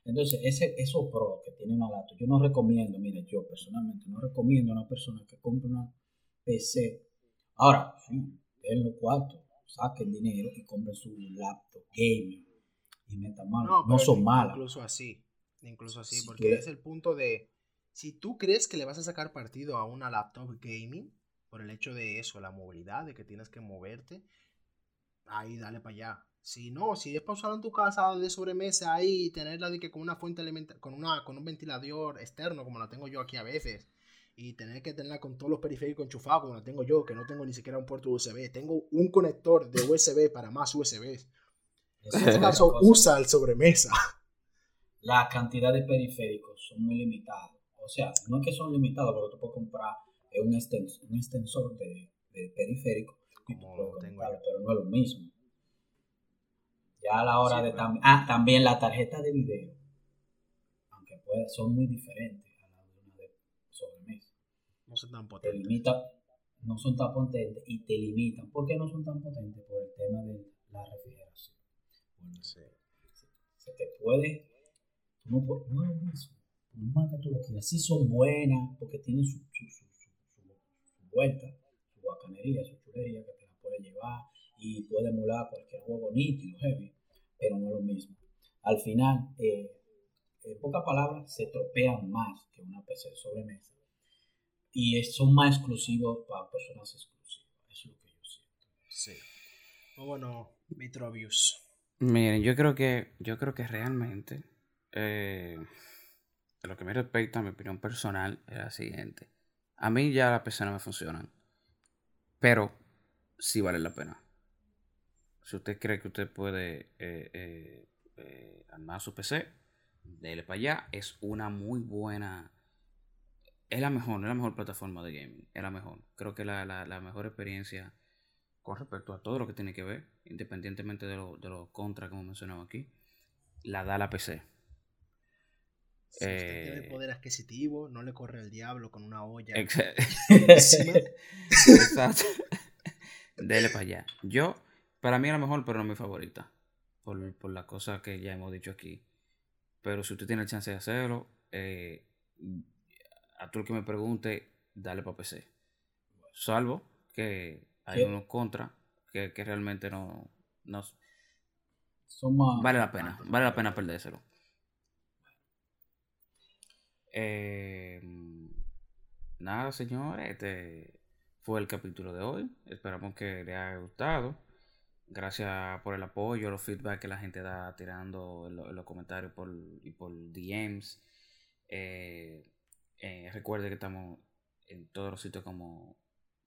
Speaker 2: Entonces, ese, esos pros que tiene una laptop, yo no recomiendo, mire, yo personalmente no recomiendo a una persona que compre una PC. Ahora, sí, den los cuartos, saquen dinero y compren su laptop gaming y metan mano. No, son malas.
Speaker 3: Incluso así, incluso así, porque es el punto de, si tú crees que le vas a sacar partido a una laptop gaming, por el hecho de eso, la movilidad, de que tienes que moverte, ahí dale para allá. Si no, si es para usar en tu casa de sobremesa ahí y tenerla de que con una fuente elemental, con una con un ventilador externo como la tengo yo aquí a veces y tener que tenerla con todos los periféricos enchufados como la tengo yo, que no tengo ni siquiera un puerto USB, tengo un conector de USB para más USBs. En este caso usa el sobremesa. <laughs>
Speaker 2: La cantidad de periféricos son muy limitados. O sea, no es que son limitados, pero tú puedes comprar un extensor, un extensor de, de periférico pero no es lo mismo. Ya a la hora de también. Ah, también la tarjeta de video. Aunque pueda, son muy diferentes a la de una de sobremesa.
Speaker 3: No son tan potentes.
Speaker 2: Te limita, no son tan potentes y te limitan. ¿Por qué no son tan potentes? Por el tema de la refrigeración. Bueno, se, te puede. No, no es mismo. No más que tú lo quieras. Sí son buenas porque tienen su, su, su, su vuelta, su bacanería, su chulería que te la puede llevar y puede emular cualquier juego nítido, heavy, pero no es lo mismo. Al final, eh, en pocas palabras, se tropean más que una PC de sobremesa y son más exclusivos para personas exclusivas. Eso es lo que yo siento.
Speaker 3: Sí. bueno, Vitrovius.
Speaker 1: Miren, yo creo que, yo creo que realmente, eh, lo que me respecta a mi opinión personal, es la siguiente. A mí ya las PC no me funcionan, pero sí vale la pena si usted cree que usted puede eh, eh, eh, armar su PC, dele para allá. Es una muy buena. Es la mejor, es la mejor plataforma de gaming. Es la mejor. Creo que la, la, mejor experiencia con respecto a todo lo que tiene que ver, independientemente de los de lo contras que hemos mencionado aquí, la da la PC.
Speaker 3: Si usted tiene poder adquisitivo, no le corre el diablo con una olla. <laughs>
Speaker 1: Exacto. <laughs> Dele para allá. Yo para mí es la mejor, pero no mi favorita. Por, por las cosas que ya hemos dicho aquí. Pero si usted tiene el chance de hacerlo, eh, a tú el que me pregunte, dale para PC. Salvo que hay unos contra que, realmente no, no vale la pena, vale la pena perdérselo. Eh, nada, señores, este fue el capítulo de hoy. Esperamos que les haya gustado. Gracias por el apoyo, los feedback que la gente da tirando en, los comentarios por, y por DMs. Eh, eh, recuerde que estamos en todos los sitios como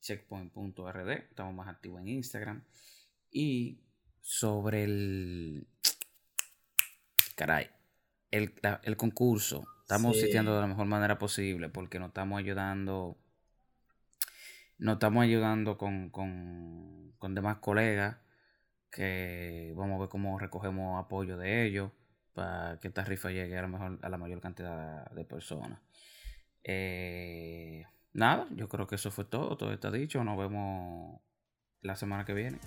Speaker 1: checkpoint.rd. Estamos más activos en Instagram. Y sobre el. Caray. El, el concurso. Estamos asistiendo de la mejor manera posible porque nos estamos ayudando. Nos estamos ayudando con, con, con demás colegas que vamos a ver cómo recogemos apoyo de ellos para que esta rifa llegue a lo mejor a la mayor cantidad de personas. Eh, nada, yo creo que eso fue todo, todo está dicho, nos vemos la semana que viene.